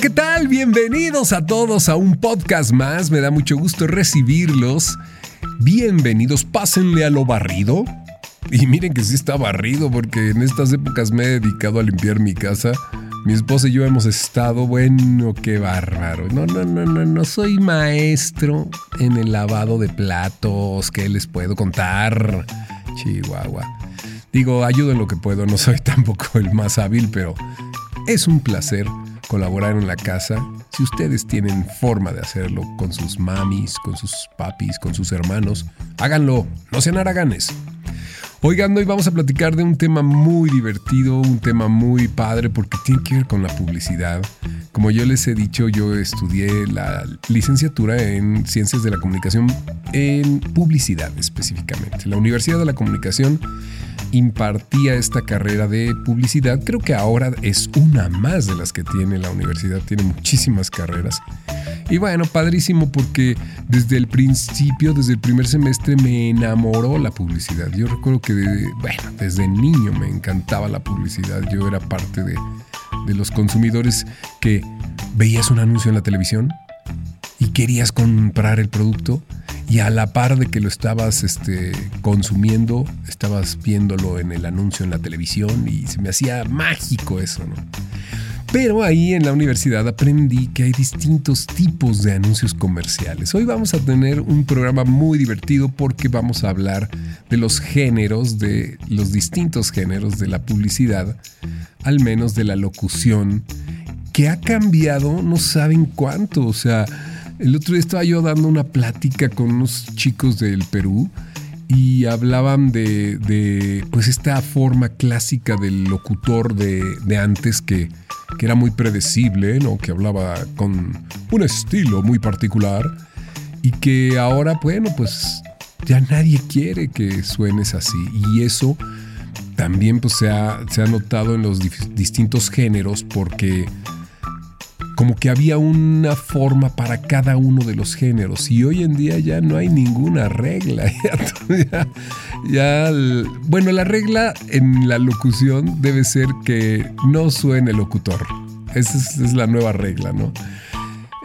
¿qué tal? Bienvenidos a todos a un podcast más. Me da mucho gusto recibirlos. Bienvenidos, pásenle a lo barrido. Y miren que sí está barrido porque en estas épocas me he dedicado a limpiar mi casa. Mi esposa y yo hemos estado, bueno, qué bárbaro. No, no, no, no, no soy maestro en el lavado de platos. ¿Qué les puedo contar? Chihuahua. Digo, ayudo en lo que puedo, no soy tampoco el más hábil, pero es un placer colaborar en la casa. Si ustedes tienen forma de hacerlo con sus mamis, con sus papis, con sus hermanos, háganlo, no sean haraganes. Oigan, hoy vamos a platicar de un tema muy divertido, un tema muy padre porque tiene que ver con la publicidad. Como yo les he dicho, yo estudié la licenciatura en Ciencias de la Comunicación en publicidad específicamente. La Universidad de la Comunicación impartía esta carrera de publicidad. Creo que ahora es una más de las que tiene la universidad, tiene muchísimas carreras. Y bueno, padrísimo porque desde el principio, desde el primer semestre me enamoró la publicidad. Yo recuerdo que, bueno, desde niño me encantaba la publicidad. Yo era parte de, de los consumidores que veías un anuncio en la televisión y querías comprar el producto y a la par de que lo estabas este, consumiendo, estabas viéndolo en el anuncio en la televisión y se me hacía mágico eso, ¿no? Pero ahí en la universidad aprendí que hay distintos tipos de anuncios comerciales. Hoy vamos a tener un programa muy divertido porque vamos a hablar de los géneros, de los distintos géneros de la publicidad, al menos de la locución, que ha cambiado no saben cuánto, o sea, el otro día estaba yo dando una plática con unos chicos del Perú y hablaban de, pues esta forma clásica del locutor de, antes que, era muy predecible, que hablaba con un estilo muy particular y que ahora, bueno, pues ya nadie quiere que suenes así. Y eso también pues se ha notado en los distintos géneros porque como que había una forma para cada uno de los géneros y hoy en día ya no hay ninguna regla. Ya, bueno, la regla en la locución debe ser que no suene locutor. Esa es, la nueva regla, ¿no?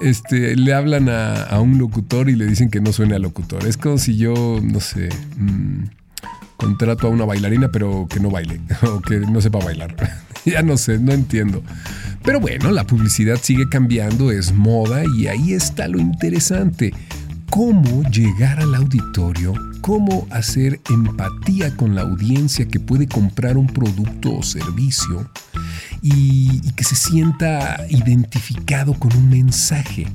Este, le hablan a, un locutor y le dicen que no suene a locutor. Es como si yo, no sé, mm, contrato a una bailarina pero que no baile o que no sepa bailar. ya no sé, no entiendo. Pero bueno, la publicidad sigue cambiando, es moda y ahí está lo interesante. Cómo llegar al auditorio, cómo hacer empatía con la audiencia que puede comprar un producto o servicio y, que se sienta identificado con un mensaje.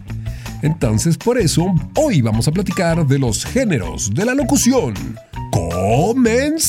Entonces, por eso, hoy vamos a platicar de los géneros de la locución. ¡Comenzamos!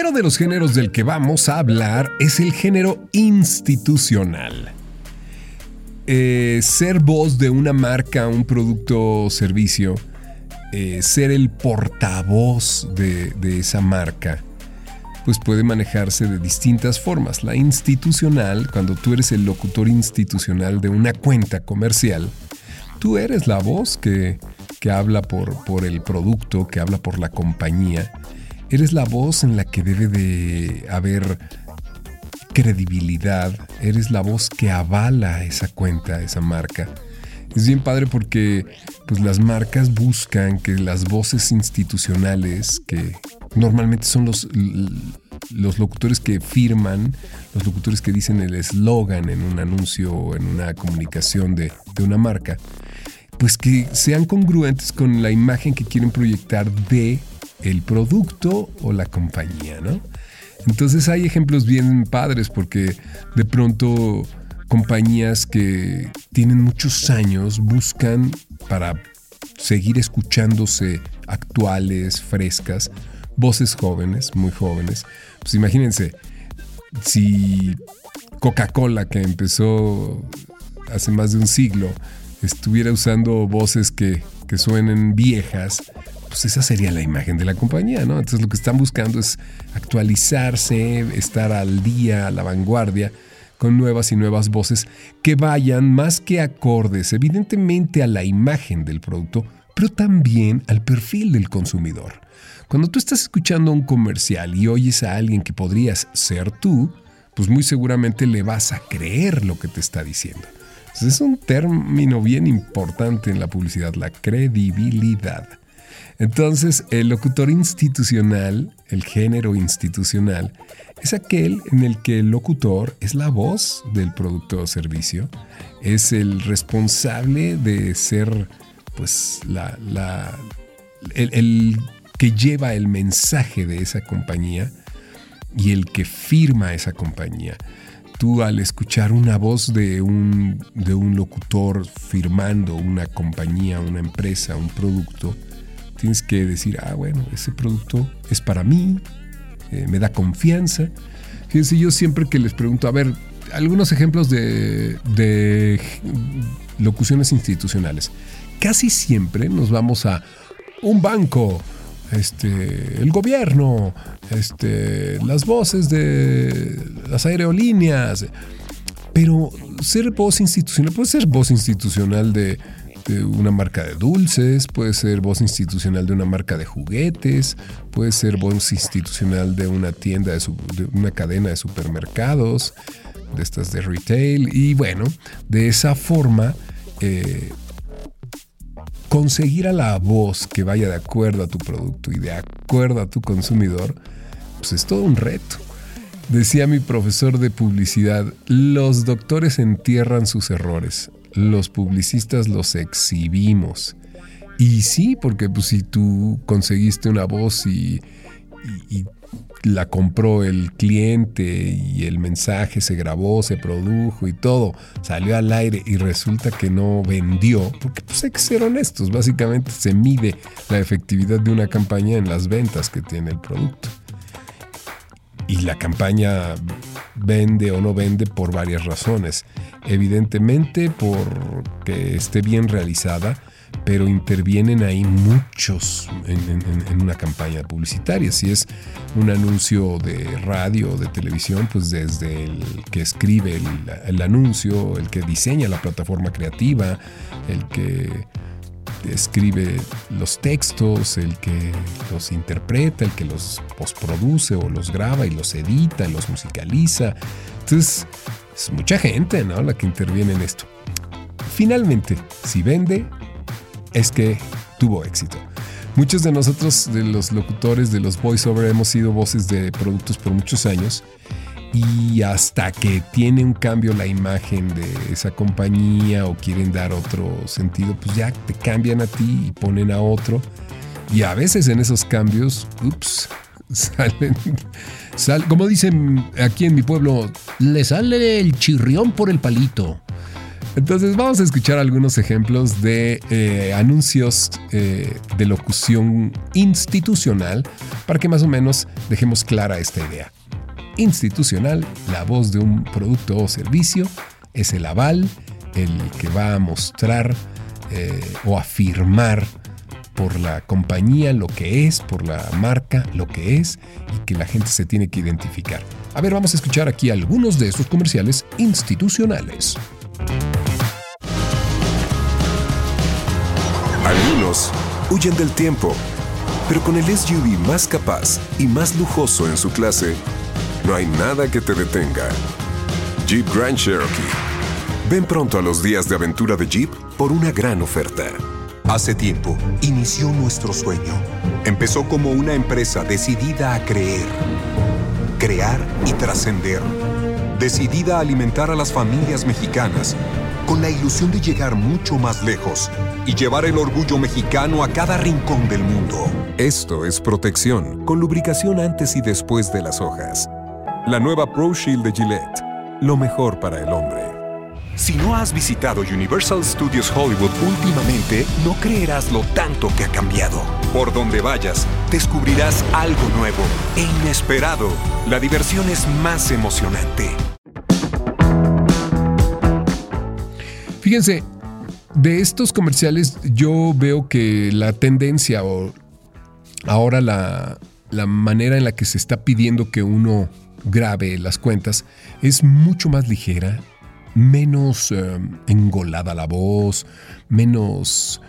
Primero de los géneros del que vamos a hablar es el género institucional. Eh, ser voz de una marca, un producto o servicio, eh, ser el portavoz de, de esa marca, pues puede manejarse de distintas formas. La institucional, cuando tú eres el locutor institucional de una cuenta comercial, tú eres la voz que, que habla por, por el producto, que habla por la compañía Eres la voz en la que debe de haber credibilidad. Eres la voz que avala esa cuenta, esa marca. Es bien padre porque pues, las marcas buscan que las voces institucionales, que normalmente son los, los locutores que firman, los locutores que dicen el eslogan en un anuncio o en una comunicación de, de una marca, pues que sean congruentes con la imagen que quieren proyectar de el producto o la compañía, ¿no? Entonces hay ejemplos bien padres porque de pronto compañías que tienen muchos años buscan para seguir escuchándose actuales, frescas, voces jóvenes, muy jóvenes. Pues imagínense, si Coca-Cola, que empezó hace más de un siglo, estuviera usando voces que, que suenen viejas, pues esa sería la imagen de la compañía, ¿no? Entonces lo que están buscando es actualizarse, estar al día, a la vanguardia, con nuevas y nuevas voces que vayan más que acordes, evidentemente a la imagen del producto, pero también al perfil del consumidor. Cuando tú estás escuchando un comercial y oyes a alguien que podrías ser tú, pues muy seguramente le vas a creer lo que te está diciendo. es un término bien importante en la publicidad, la credibilidad. Entonces, el locutor institucional, el género institucional, es aquel en el que el locutor es la voz del producto o servicio, es el responsable de ser, pues, la, el, que lleva el mensaje de esa compañía y el que firma esa compañía. Tú al escuchar una voz de un, de un, locutor firmando una compañía, una empresa, un producto, Tienes que decir, ah, bueno, ese producto es para mí, eh, me da confianza. Fíjense, yo siempre que les pregunto, a ver, algunos ejemplos de, de locuciones institucionales. Casi siempre nos vamos a un banco, este, el gobierno, este, las voces de las aerolíneas. Pero ser voz institucional puede ser voz institucional de de una marca de dulces, puede ser voz institucional de una marca de juguetes, puede ser voz institucional de una tienda, de, una cadena de supermercados, de estas de retail. Y bueno, de esa forma, eh, conseguir a la voz que vaya de acuerdo a tu producto y de acuerdo a tu consumidor, pues es todo un reto. Decía mi profesor de publicidad, los doctores entierran sus errores, los publicistas los exhibimos. Y sí, porque pues, si tú conseguiste una voz y, la compró el cliente y el mensaje se grabó, se produjo y todo, salió al aire y resulta que no vendió, porque pues hay que ser honestos, básicamente se mide la efectividad de una campaña en las ventas que tiene el producto. Y la campaña vende o no vende por varias razones evidentemente porque esté bien realizada, pero intervienen ahí muchos en, una campaña publicitaria. Si es un anuncio de radio o de televisión, pues desde el que escribe el, el, anuncio, el que diseña la plataforma creativa, el que escribe los textos, el que los interpreta, el que los postproduce o los graba y los edita, los musicaliza. Entonces, es mucha gente, ¿no? La que interviene en esto. Finalmente, si vende, es que tuvo éxito. Muchos de nosotros, de los locutores, de los voiceover, hemos sido voces de productos por muchos años y hasta que tiene un cambio la imagen de esa compañía o quieren dar otro sentido, pues ya te cambian a ti y ponen a otro. Y a veces en esos cambios, ups, salen como dicen aquí en mi pueblo, le sale el chirrión por el palito. Entonces vamos a escuchar algunos ejemplos de eh, anuncios eh, de locución institucional para que más o menos dejemos clara esta idea. Institucional, la voz de un producto o servicio, es el aval, el que va a mostrar eh, o afirmar por la compañía lo que es, por la marca lo que es y que la gente se tiene que identificar. A ver, vamos a escuchar aquí algunos de esos comerciales institucionales. Algunos huyen del tiempo, pero con el SUV más capaz y más lujoso en su clase, no hay nada que te detenga. Jeep Grand Cherokee. Ven pronto a los días de aventura de Jeep por una gran oferta. Hace tiempo inició nuestro sueño. Empezó como una empresa decidida a creer, crear y trascender. Decidida a alimentar a las familias mexicanas con la ilusión de llegar mucho más lejos y llevar el orgullo mexicano a cada rincón del mundo. Esto es protección, con lubricación antes y después de las hojas. La nueva Pro Shield de Gillette, lo mejor para el hombre. Si no has visitado Universal Studios Hollywood últimamente, no creerás lo tanto que ha cambiado. Por donde vayas, descubrirás algo nuevo e inesperado. La diversión es más emocionante. Fíjense, de estos comerciales yo veo que la tendencia o ahora la, la manera en la que se está pidiendo que uno grabe las cuentas es mucho más ligera, menos eh, engolada la voz, menos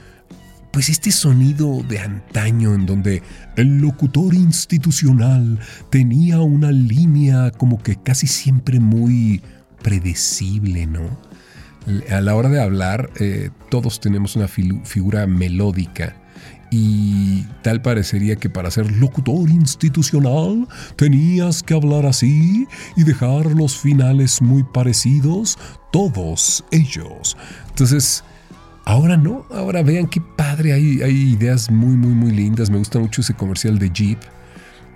pues este sonido de antaño en donde el locutor institucional tenía una línea como que casi siempre muy predecible, ¿no? A la hora de hablar, eh, todos tenemos una figura melódica y tal parecería que para ser locutor institucional tenías que hablar así y dejar los finales muy parecidos, todos ellos. Entonces, ahora no, ahora vean qué padre, hay, hay ideas muy, muy, muy lindas. Me gusta mucho ese comercial de Jeep.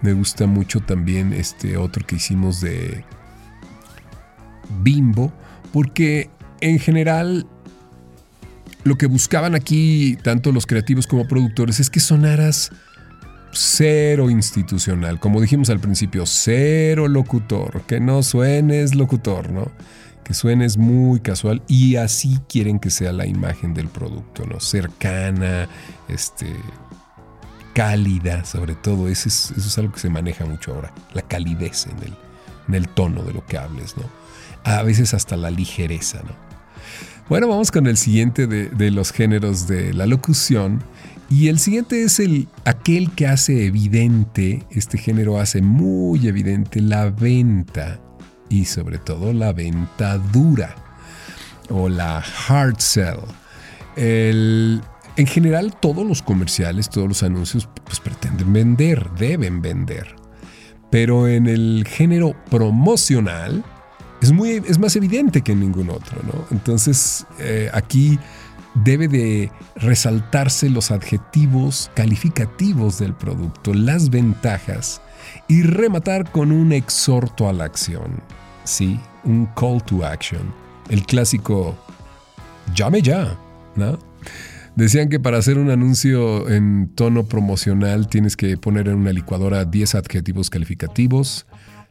Me gusta mucho también este otro que hicimos de Bimbo, porque en general lo que buscaban aquí, tanto los creativos como productores, es que sonaras cero institucional. Como dijimos al principio, cero locutor. Que no suenes locutor, ¿no? Que suenes muy casual y así quieren que sea la imagen del producto, ¿no? Cercana, este, cálida, sobre todo. Eso es, algo que se maneja mucho ahora. La calidez en el, en el tono de lo que hables, ¿no? A veces hasta la ligereza, ¿no? Bueno, vamos con el siguiente de, los géneros de la locución. Y el siguiente es el, aquel que hace evidente, este género hace muy evidente la venta y sobre todo la venta dura o la hard sell. en general todos los comerciales, todos los anuncios pues pretenden vender, deben vender. Pero en el género promocional, es, muy, es más evidente que en ningún otro, ¿no? Entonces, eh, aquí debe de resaltarse los adjetivos calificativos del producto, las ventajas y rematar con un exhorto a la acción, ¿sí? Un call to action. El clásico, llame ya, ¿no? Decían que para hacer un anuncio en tono promocional tienes que poner en una licuadora 10 adjetivos calificativos,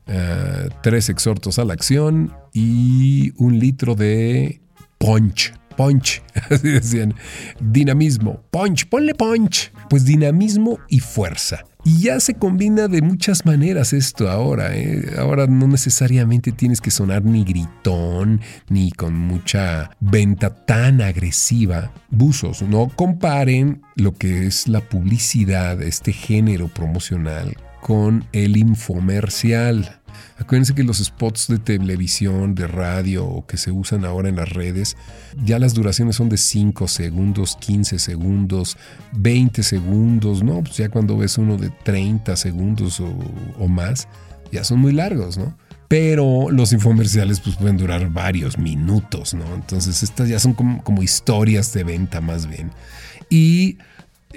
eh, tres exhortos a la acción y un litro de punch. Punch, así decían. Dinamismo. Punch, ponle punch. Pues dinamismo y fuerza. Y ya se combina de muchas maneras esto ahora. ¿eh? Ahora no necesariamente tienes que sonar ni gritón, ni con mucha venta tan agresiva. Buzos, no comparen lo que es la publicidad, este género promocional, con el infomercial. Acuérdense que los spots de televisión, de radio o que se usan ahora en las redes, ya las duraciones son de 5 segundos, 15 segundos, 20 segundos, ¿no? Pues ya cuando ves uno de 30 segundos o, más, ya son muy largos, ¿no? Pero los infomerciales pues pueden durar varios minutos, ¿no? Entonces estas ya son como, como historias de venta más bien. Y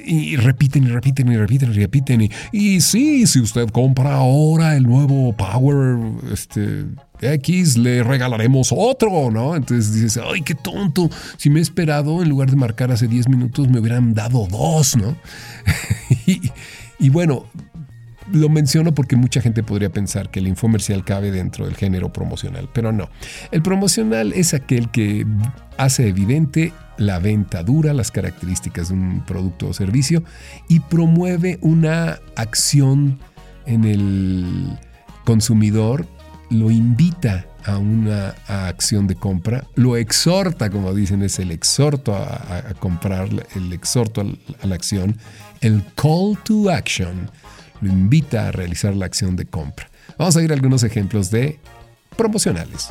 y repiten y repiten y repiten y repiten. Y, sí, si usted compra ahora el nuevo Power este, X, le regalaremos otro, ¿no? Entonces dices, ay, qué tonto. Si me he esperado, en lugar de marcar hace 10 minutos, me hubieran dado dos, ¿no? y, y bueno, lo menciono porque mucha gente podría pensar que el infomercial cabe dentro del género promocional, pero no. El promocional es aquel que hace evidente la venta dura, las características de un producto o servicio y promueve una acción en el consumidor, lo invita a una acción de compra, lo exhorta, como dicen, es el exhorto a, comprar, el exhorto a la acción, el call to action lo invita a realizar la acción de compra. Vamos a ver algunos ejemplos de promocionales.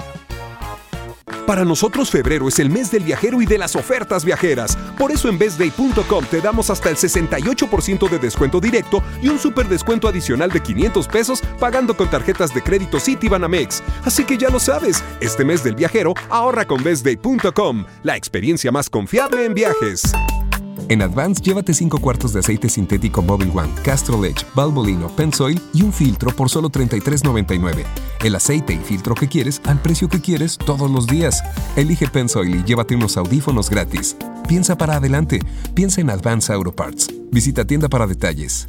Para nosotros febrero es el mes del viajero y de las ofertas viajeras. Por eso en bestday.com te damos hasta el 68% de descuento directo y un super descuento adicional de 500 pesos pagando con tarjetas de crédito Citibanamex. Así que ya lo sabes, este mes del viajero ahorra con bestday.com, la experiencia más confiable en viajes. En Advance, llévate 5 cuartos de aceite sintético Mobile One, Castrol Edge, Valvoline Pensoil y un filtro por solo $33.99. El aceite y filtro que quieres al precio que quieres todos los días. Elige Pensoil y llévate unos audífonos gratis. Piensa para adelante. Piensa en Advance Auto Parts. Visita tienda para detalles.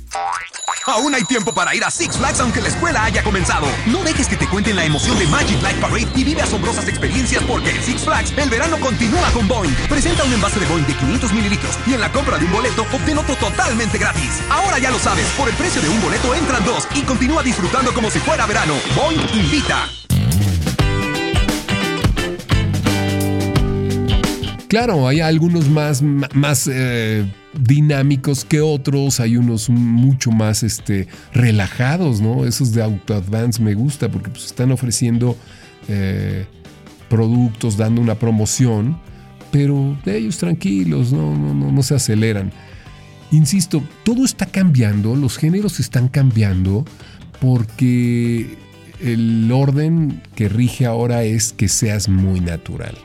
Aún hay tiempo para ir a Six Flags aunque la escuela haya comenzado. No dejes que te cuenten la emoción de Magic Light Parade y vive asombrosas experiencias porque en Six Flags el verano continúa con Boeing. Presenta un envase de Boeing de 500 mililitros y en la compra de un boleto obtén otro totalmente gratis. Ahora ya lo sabes, por el precio de un boleto entran dos y continúa disfrutando como si fuera verano. Boeing invita. Claro, hay algunos más, más eh, dinámicos que otros, hay unos mucho más este, relajados, ¿no? Esos de Auto Advance me gusta porque pues, están ofreciendo eh, productos, dando una promoción, pero ellos tranquilos, no, no, no, no se aceleran. Insisto, todo está cambiando, los géneros están cambiando porque el orden que rige ahora es que seas muy natural.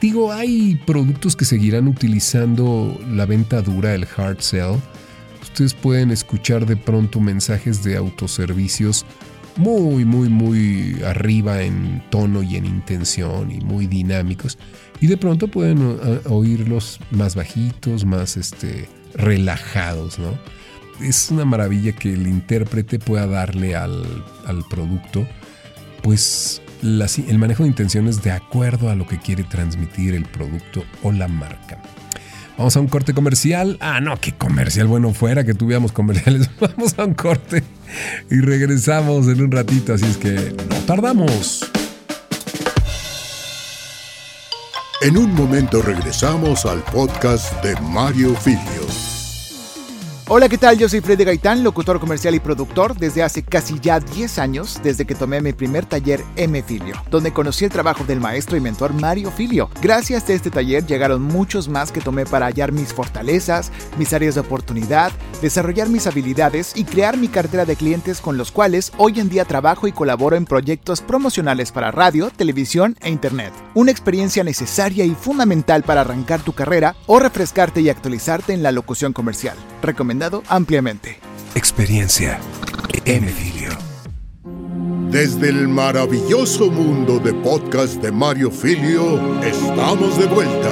Digo, hay productos que seguirán utilizando la venta dura, el hard sell. Ustedes pueden escuchar de pronto mensajes de autoservicios muy, muy, muy arriba en tono y en intención y muy dinámicos. Y de pronto pueden eh, oírlos más bajitos, más este, relajados, ¿no? Es una maravilla que el intérprete pueda darle al, al producto, pues el manejo de intenciones de acuerdo a lo que quiere transmitir el producto o la marca. Vamos a un corte comercial. Ah, no, qué comercial bueno fuera que tuviéramos comerciales. Vamos a un corte y regresamos en un ratito, así es que no tardamos. En un momento regresamos al podcast de Mario Filio. Hola, ¿qué tal? Yo soy Freddy Gaitán, locutor comercial y productor desde hace casi ya 10 años, desde que tomé mi primer taller M Filio, donde conocí el trabajo del maestro y mentor Mario Filio. Gracias a este taller llegaron muchos más que tomé para hallar mis fortalezas, mis áreas de oportunidad, desarrollar mis habilidades y crear mi cartera de clientes con los cuales hoy en día trabajo y colaboro en proyectos promocionales para radio, televisión e internet. Una experiencia necesaria y fundamental para arrancar tu carrera o refrescarte y actualizarte en la locución comercial ampliamente. Experiencia M. Desde el maravilloso mundo de podcast de Mario Filio, estamos de vuelta.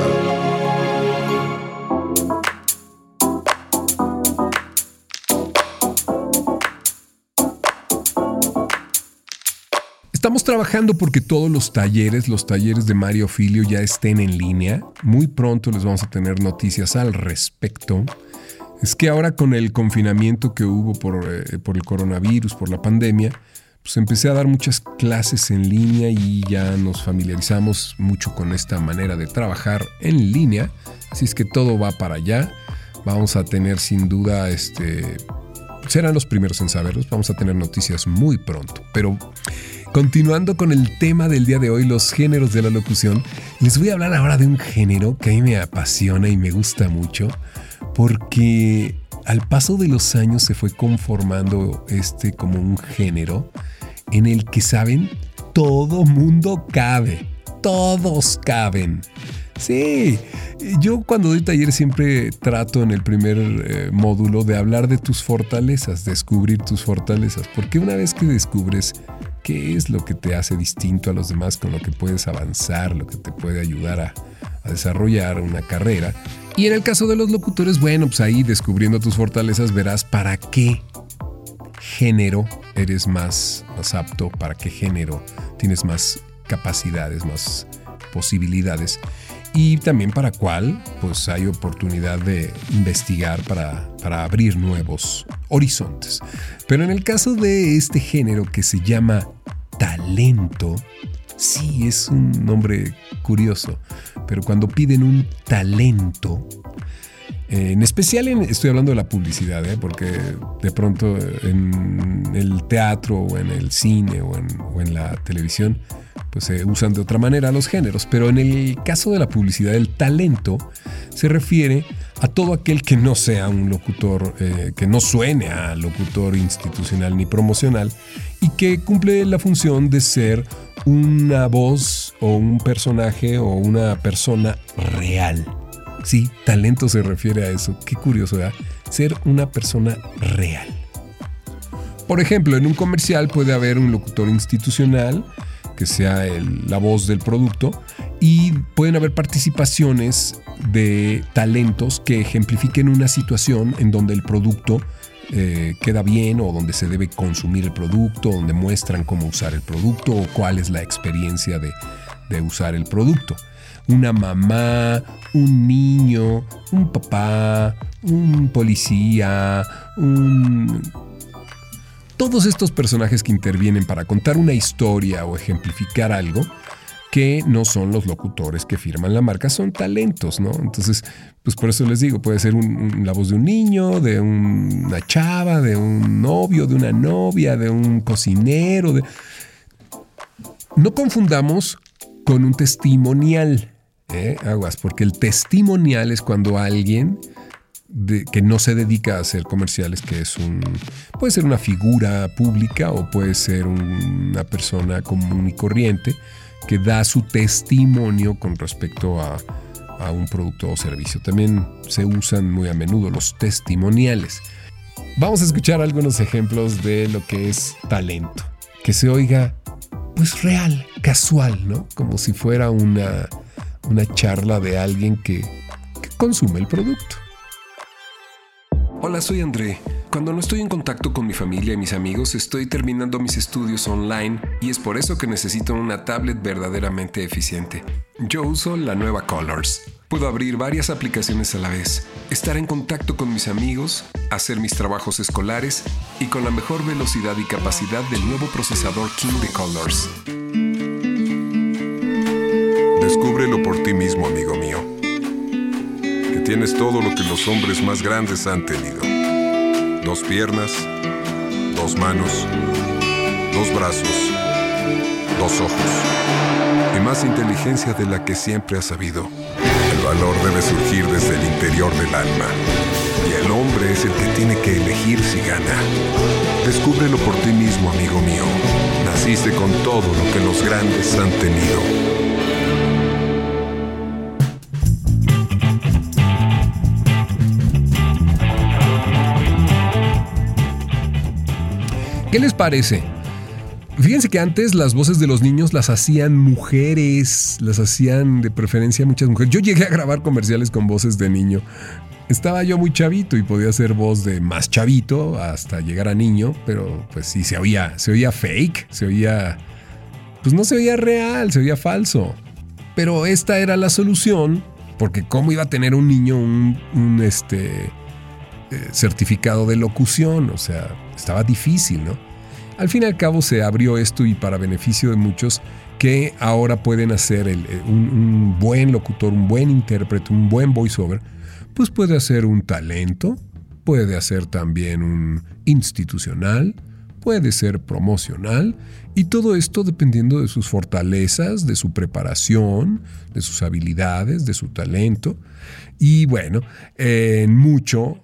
Estamos trabajando porque todos los talleres, los talleres de Mario Filio ya estén en línea. Muy pronto les vamos a tener noticias al respecto. Es que ahora con el confinamiento que hubo eh, por, el coronavirus, por la pandemia, pues empecé a dar muchas clases en línea y ya nos familiarizamos mucho con esta manera de trabajar en línea. Así es que todo va para allá. Vamos a tener sin duda, este, serán los primeros en saberlos. Vamos a tener noticias muy pronto. Pero continuando con el tema del día de hoy, los géneros de la locución, les voy a hablar ahora de un género que a mí me apasiona y me gusta mucho porque al paso de los años se fue conformando este como un género en el que, ¿saben? Todo mundo cabe, todos caben. Sí, yo cuando doy taller siempre trato en el primer eh, módulo de hablar de tus fortalezas, descubrir tus fortalezas, porque una vez que descubres qué es lo que te hace distinto a los demás, con lo que puedes avanzar, lo que te puede ayudar a, a desarrollar una carrera, y en el caso de los locutores, bueno, pues ahí descubriendo tus fortalezas verás para qué género eres más, apto, para qué género tienes más capacidades, más posibilidades y también para cuál pues hay oportunidad de investigar para, para, abrir nuevos horizontes. Pero en el caso de este género que se llama talento, sí es un nombre curioso, pero cuando piden un talento, eh, en especial estoy hablando de la publicidad, ¿eh? porque de pronto en el teatro o en el cine o en, la televisión, pues se usan de otra manera los géneros, pero en el caso de la publicidad el talento se refiere a todo aquel que no sea un locutor, eh, que no suene a locutor institucional ni promocional y que cumple la función de ser una voz o un personaje o una persona real. Sí, talento se refiere a eso. Qué curioso, ¿verdad? Ser una persona real. Por ejemplo, en un comercial puede haber un locutor institucional que sea la voz del producto y pueden haber participaciones de talentos que ejemplifiquen una situación en donde el producto eh, queda bien o donde se debe consumir el producto, donde muestran cómo usar el producto o cuál es la experiencia de, de usar el producto. Una mamá, un niño, un papá, un policía, un todos estos personajes que intervienen para contar una historia o ejemplificar algo, que no son los locutores que firman la marca, son talentos, ¿no? Entonces, pues por eso les digo, puede ser la voz de un niño, de una chava, de un novio, de una novia, de un cocinero, de... No confundamos con un testimonial, ¿eh? aguas, porque el testimonial es cuando alguien que no se dedica a hacer comerciales, que es un. puede ser una figura pública o puede ser una persona común y corriente que da su testimonio con respecto a, a un producto o servicio. También se usan muy a menudo los testimoniales. Vamos a escuchar algunos ejemplos de lo que es talento. Que se oiga, pues real, casual, ¿no? Como si fuera una, una charla de alguien que, que consume el producto. Hola, soy André. Cuando no estoy en contacto con mi familia y mis amigos, estoy terminando mis estudios online y es por eso que necesito una tablet verdaderamente eficiente. Yo uso la nueva Colors. Puedo abrir varias aplicaciones a la vez, estar en contacto con mis amigos, hacer mis trabajos escolares y con la mejor velocidad y capacidad del nuevo procesador King de Colors. Ti mismo, amigo mío tienes todo lo que los hombres más grandes han tenido. Dos piernas, dos manos, dos brazos, dos ojos y más inteligencia de la que siempre has sabido. El valor debe surgir desde el interior del alma. Y el hombre es el que tiene que elegir si gana. Descúbrelo por ti mismo, amigo mío. Naciste con todo lo que los grandes han tenido. ¿Qué les parece? Fíjense que antes las voces de los niños las hacían mujeres, las hacían de preferencia muchas mujeres. Yo llegué a grabar comerciales con voces de niño. Estaba yo muy chavito y podía hacer voz de más chavito hasta llegar a niño, pero pues sí, se oía, se oía fake, se oía... Pues no se oía real, se oía falso. Pero esta era la solución, porque ¿cómo iba a tener un niño un, este, eh, certificado de locución? O sea, estaba difícil, ¿no? Al fin y al cabo se abrió esto y para beneficio de muchos que ahora pueden hacer eh, un, buen locutor, un buen intérprete, un buen voiceover, pues puede hacer un talento, puede hacer también un institucional, puede ser promocional y todo esto dependiendo de sus fortalezas, de su preparación, de sus habilidades, de su talento. Y bueno, en mucho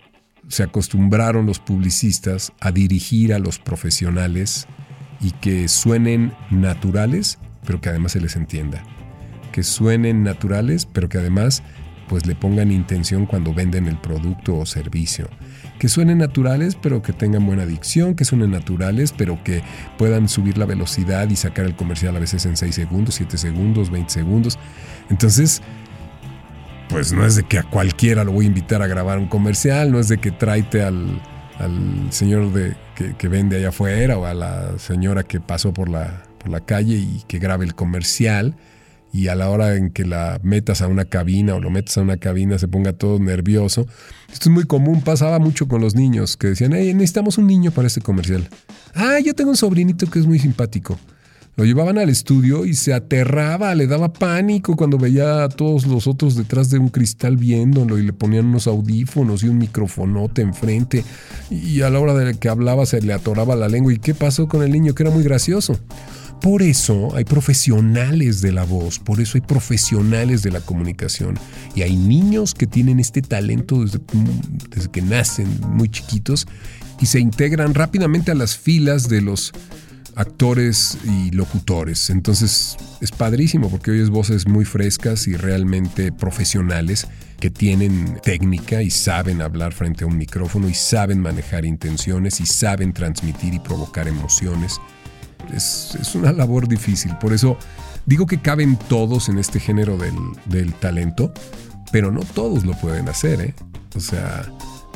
se acostumbraron los publicistas a dirigir a los profesionales y que suenen naturales, pero que además se les entienda. Que suenen naturales, pero que además pues le pongan intención cuando venden el producto o servicio. Que suenen naturales, pero que tengan buena dicción, que suenen naturales, pero que puedan subir la velocidad y sacar el comercial a veces en 6 segundos, 7 segundos, 20 segundos. Entonces, pues no es de que a cualquiera lo voy a invitar a grabar un comercial, no es de que traite al, señor de, que, vende allá afuera o a la señora que pasó por la, por la calle y que grabe el comercial y a la hora en que la metas a una cabina o lo metas a una cabina se ponga todo nervioso. Esto es muy común, pasaba mucho con los niños que decían, hey, necesitamos un niño para este comercial. Ah, yo tengo un sobrinito que es muy simpático. Lo llevaban al estudio y se aterraba, le daba pánico cuando veía a todos los otros detrás de un cristal viéndolo y le ponían unos audífonos y un microfonote enfrente y a la hora de que hablaba se le atoraba la lengua. ¿Y qué pasó con el niño? Que era muy gracioso. por eso hay profesionales de la voz, por eso hay profesionales de la comunicación. Y hay niños que tienen este talento desde, desde que nacen muy chiquitos y se integran rápidamente a las filas de los actores y locutores. Entonces es padrísimo porque oyes voces muy frescas y realmente profesionales que tienen técnica y saben hablar frente a un micrófono y saben manejar intenciones y saben transmitir y provocar emociones es, una labor difícil. Por eso digo que caben todos en este género del, del talento, pero no todos lo pueden hacer. ¿eh? O sea,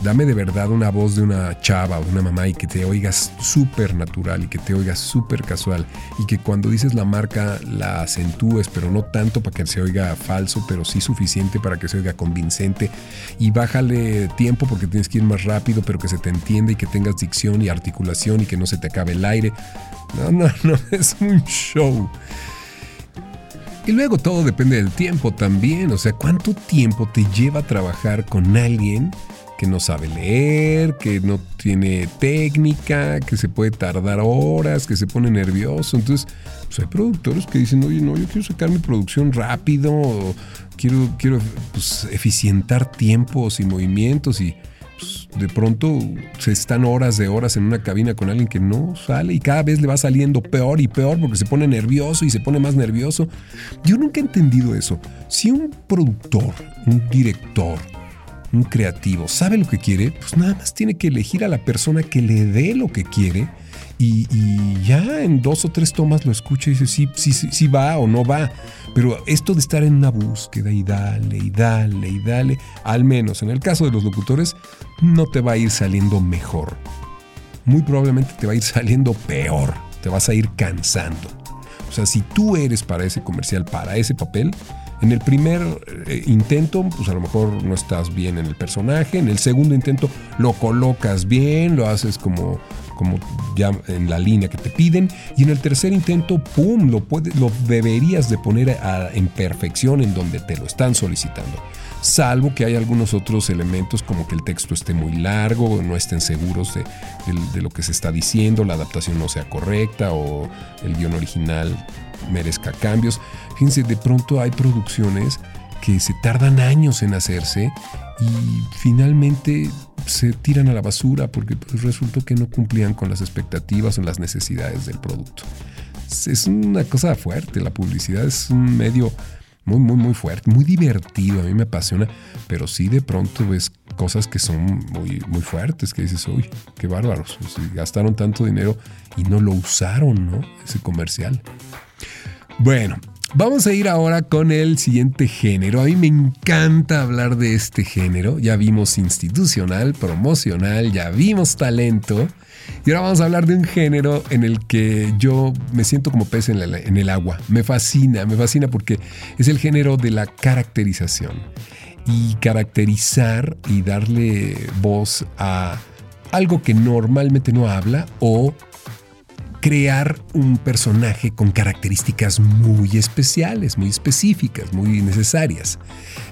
Dame de verdad una voz de una chava o una mamá y que te oigas súper natural y que te oigas súper casual y que cuando dices la marca la acentúes, pero no tanto para que se oiga falso, pero sí suficiente para que se oiga convincente y bájale tiempo porque tienes que ir más rápido, pero que se te entienda y que tengas dicción y articulación y que no se te acabe el aire. No, no, no, es un show. Y luego todo depende del tiempo también, o sea, ¿cuánto tiempo te lleva trabajar con alguien? Que no sabe leer, que no tiene técnica, que se puede tardar horas, que se pone nervioso. Entonces, pues hay productores que dicen, oye, no, yo quiero sacar mi producción rápido, quiero, quiero pues, eficientar tiempos y movimientos y pues, de pronto se están horas de horas en una cabina con alguien que no sale y cada vez le va saliendo peor y peor porque se pone nervioso y se pone más nervioso. Yo nunca he entendido eso. Si un productor, un director, un creativo sabe lo que quiere, pues nada más tiene que elegir a la persona que le dé lo que quiere y, ya en dos o tres tomas lo escucha y dice sí, sí, sí, va o no va. Pero esto de estar en una búsqueda y dale y dale y dale, al menos en el caso de los locutores, no te va a ir saliendo mejor. Muy probablemente te va a ir saliendo peor, te vas a ir cansando. O sea, si tú eres para ese comercial, para ese papel, en el primer eh, intento, pues a lo mejor no estás bien en el personaje. En el segundo intento lo colocas bien, lo haces como, como ya en la línea que te piden. Y en el tercer intento, ¡pum!, lo, lo deberías de poner en perfección en donde te lo están solicitando. Salvo que hay algunos otros elementos como que el texto esté muy largo, no estén seguros de, de lo que se está diciendo, la adaptación no sea correcta o el guion original merezca cambios. Fíjense, de pronto hay producciones que se tardan años en hacerse y finalmente se tiran a la basura porque pues, resultó que no cumplían con las expectativas o las necesidades del producto. Es una cosa fuerte, la publicidad es un medio muy, muy, muy fuerte, muy divertido, a mí me apasiona, pero sí de pronto ves cosas que son muy, muy fuertes, que dices, uy, qué bárbaros, gastaron tanto dinero y no lo usaron, ¿no? Ese comercial. Bueno, Vamos a ir ahora con el siguiente género. A mí me encanta hablar de este género. Ya vimos institucional, promocional, ya vimos talento. Y ahora vamos a hablar de un género en el que yo me siento como pez en, el agua. Me fascina, me fascina porque es el género de la caracterización. Y caracterizar y darle voz a algo que normalmente no habla o crear un personaje con características muy especiales, muy específicas, muy necesarias.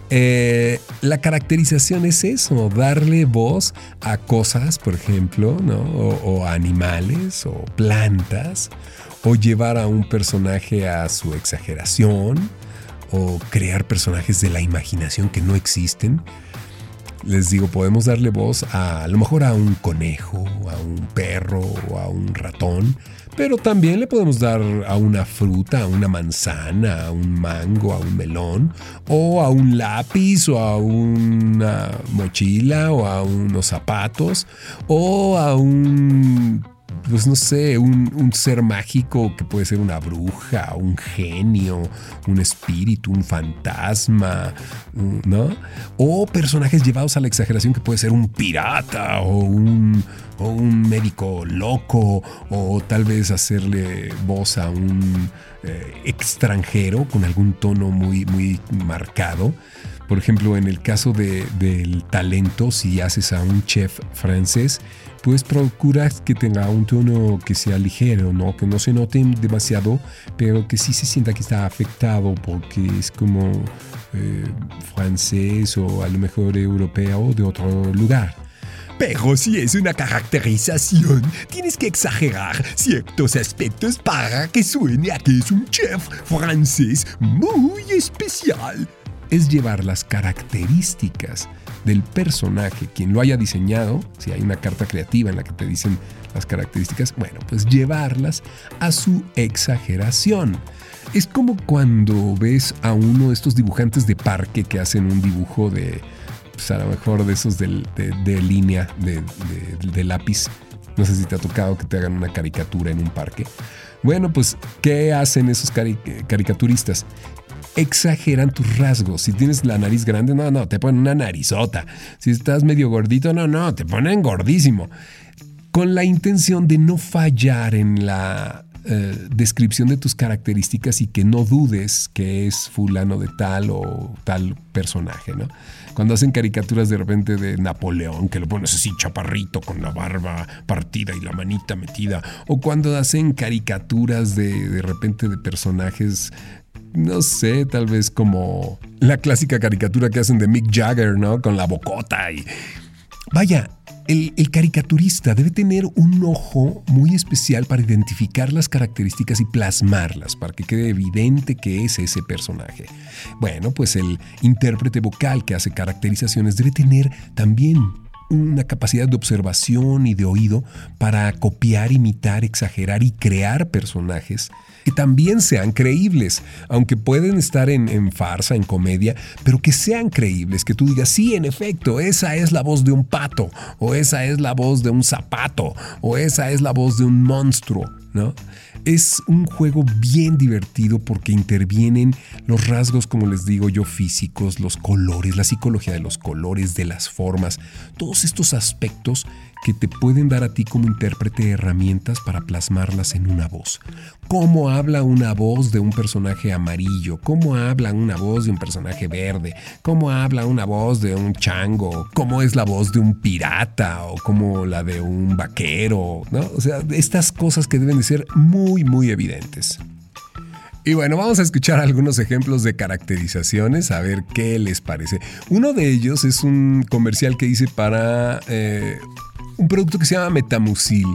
Eh, la caracterización es eso, darle voz a cosas, por ejemplo, o, animales o plantas, o llevar a un personaje a su exageración, o crear personajes de la imaginación que no existen. Les digo, podemos darle voz a, a lo mejor a un conejo, a un perro o a un ratón, pero también le podemos dar a una fruta, a una manzana, a un mango, a un melón, o a un lápiz, o a una mochila, o a unos zapatos, o a un pues no sé, un, ser mágico que puede ser una bruja, un genio, un espíritu, un fantasma, ¿no? O personajes llevados a la exageración que puede ser un pirata o un, o un médico loco o tal vez hacerle voz a un eh, extranjero con algún tono muy, muy marcado. Por ejemplo, en el caso del talento, si haces a un chef francés, pues procuras que tenga un tono que sea ligero, ¿no? Que no se note demasiado, pero que sí se sienta que está afectado porque es como eh, francés o a lo mejor europeo de otro lugar. Pero si es una caracterización, tienes que exagerar ciertos aspectos para que suene a que es un chef francés muy especial. Es llevar las características del personaje, quien lo haya diseñado, si hay una carta creativa en la que te dicen las características, bueno, pues llevarlas a su exageración. Es como cuando ves a uno de estos dibujantes de parque que hacen un dibujo de, pues a lo mejor de esos de, línea, de, lápiz. No sé si te ha tocado que te hagan una caricatura en un parque. Bueno, pues, ¿qué hacen esos caricaturistas? Exageran tus rasgos. Si tienes la nariz grande, no, no, te ponen una narizota. Si estás medio gordito, no, no, te ponen gordísimo. Con la intención de no fallar en la eh, descripción de tus características y que no dudes que es fulano de tal o tal personaje, ¿no? Cuando hacen caricaturas de repente de Napoleón, que lo pones así chaparrito con la barba partida y la manita metida, o cuando hacen caricaturas de, de repente de personajes no sé, tal vez como la clásica caricatura que hacen de Mick Jagger, ¿no? Con la bocota y... Vaya, el, caricaturista debe tener un ojo muy especial para identificar las características y plasmarlas, para que quede evidente que es ese personaje. Bueno, pues el intérprete vocal que hace caracterizaciones debe tener también una capacidad de observación y de oído para copiar, imitar, exagerar y crear personajes que también sean creíbles, aunque pueden estar en, farsa, en comedia, pero que sean creíbles, que tú digas, sí, en efecto, esa es la voz de un pato, o esa es la voz de un zapato, o esa es la voz de un monstruo, ¿no? Es un juego bien divertido porque intervienen los rasgos, como les digo yo, físicos, los colores, la psicología de los colores, de las formas, todos estos aspectos que te pueden dar a ti como intérprete herramientas para plasmarlas en una voz. ¿Cómo habla una voz de un personaje amarillo? ¿Cómo habla una voz de un personaje verde? ¿Cómo habla una voz de un chango? ¿Cómo es la voz de un pirata? ¿O como la de un vaquero? ¿no? O sea, estas cosas que deben de ser muy, muy evidentes. Y bueno, vamos a escuchar algunos ejemplos de caracterizaciones, a ver qué les parece. Uno de ellos es un comercial que hice para eh, un producto que se llama Metamucil.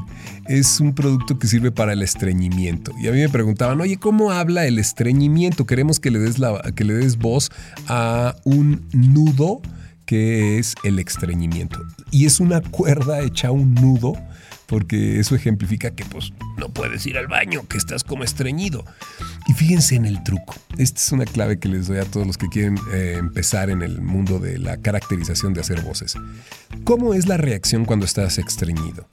Es un producto que sirve para el estreñimiento. Y a mí me preguntaban, oye, ¿cómo habla el estreñimiento? Queremos que le des, la, que le des voz a un nudo que es el estreñimiento. Y es una cuerda hecha un nudo porque eso ejemplifica que pues no puedes ir al baño, que estás como estreñido. Y fíjense en el truco. Esta es una clave que les doy a todos los que quieren eh, empezar en el mundo de la caracterización de hacer voces. ¿Cómo es la reacción cuando estás estreñido?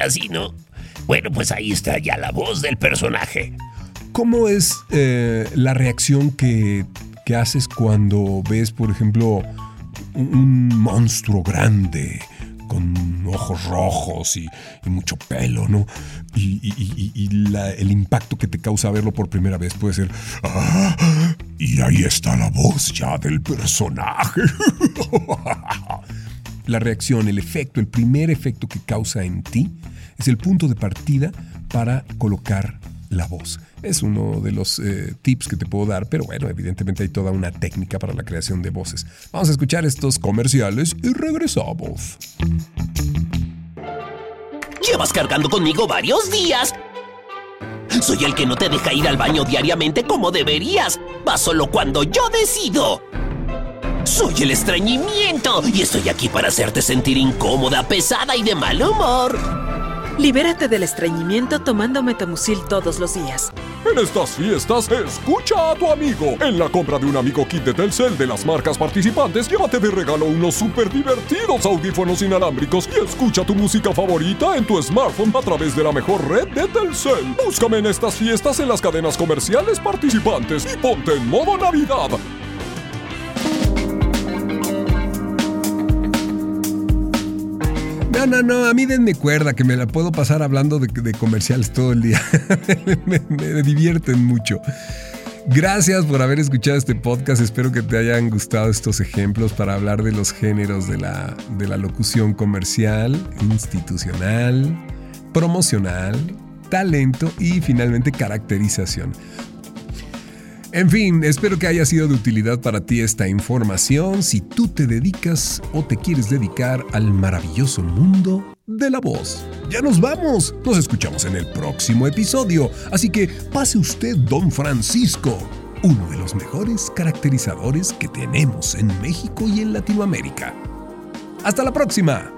así no. Bueno, pues ahí está ya la voz del personaje. ¿Cómo es eh, la reacción que, que haces cuando ves, por ejemplo, un monstruo grande con ojos rojos y, mucho pelo, ¿no? Y, el impacto que te causa verlo por primera vez puede ser, ah, y ahí está la voz ya del personaje. la reacción, el efecto, el primer efecto que causa en ti es el punto de partida para colocar la voz. Es uno de los eh, tips que te puedo dar, pero bueno, evidentemente hay toda una técnica para la creación de voces. Vamos a escuchar estos comerciales y regresamos. Llevas cargando conmigo varios días. Soy el que no te deja ir al baño diariamente como deberías. Va solo cuando yo decido. Soy el estreñimiento y estoy aquí para hacerte sentir incómoda, pesada y de mal humor. Libérate del estreñimiento tomando Metamucil todos los días. En estas fiestas, escucha a tu amigo. En la compra de un amigo kit de Telcel de las marcas participantes, llévate de regalo unos súper divertidos audífonos inalámbricos y escucha tu música favorita en tu smartphone a través de la mejor red de Telcel. Búscame en estas fiestas en las cadenas comerciales participantes y ponte en modo Navidad. No, no, no, a mí denme cuerda, que me la puedo pasar hablando de, comerciales todo el día. me, divierten mucho. Gracias por haber escuchado este podcast. Espero que te hayan gustado estos ejemplos para hablar de los géneros de la, de la locución comercial, institucional, promocional, talento y finalmente caracterización. En fin, espero que haya sido de utilidad para ti esta información si tú te dedicas o te quieres dedicar al maravilloso mundo de la voz. Ya nos vamos, nos escuchamos en el próximo episodio, así que pase usted, don Francisco, uno de los mejores caracterizadores que tenemos en México y en Latinoamérica. Hasta la próxima.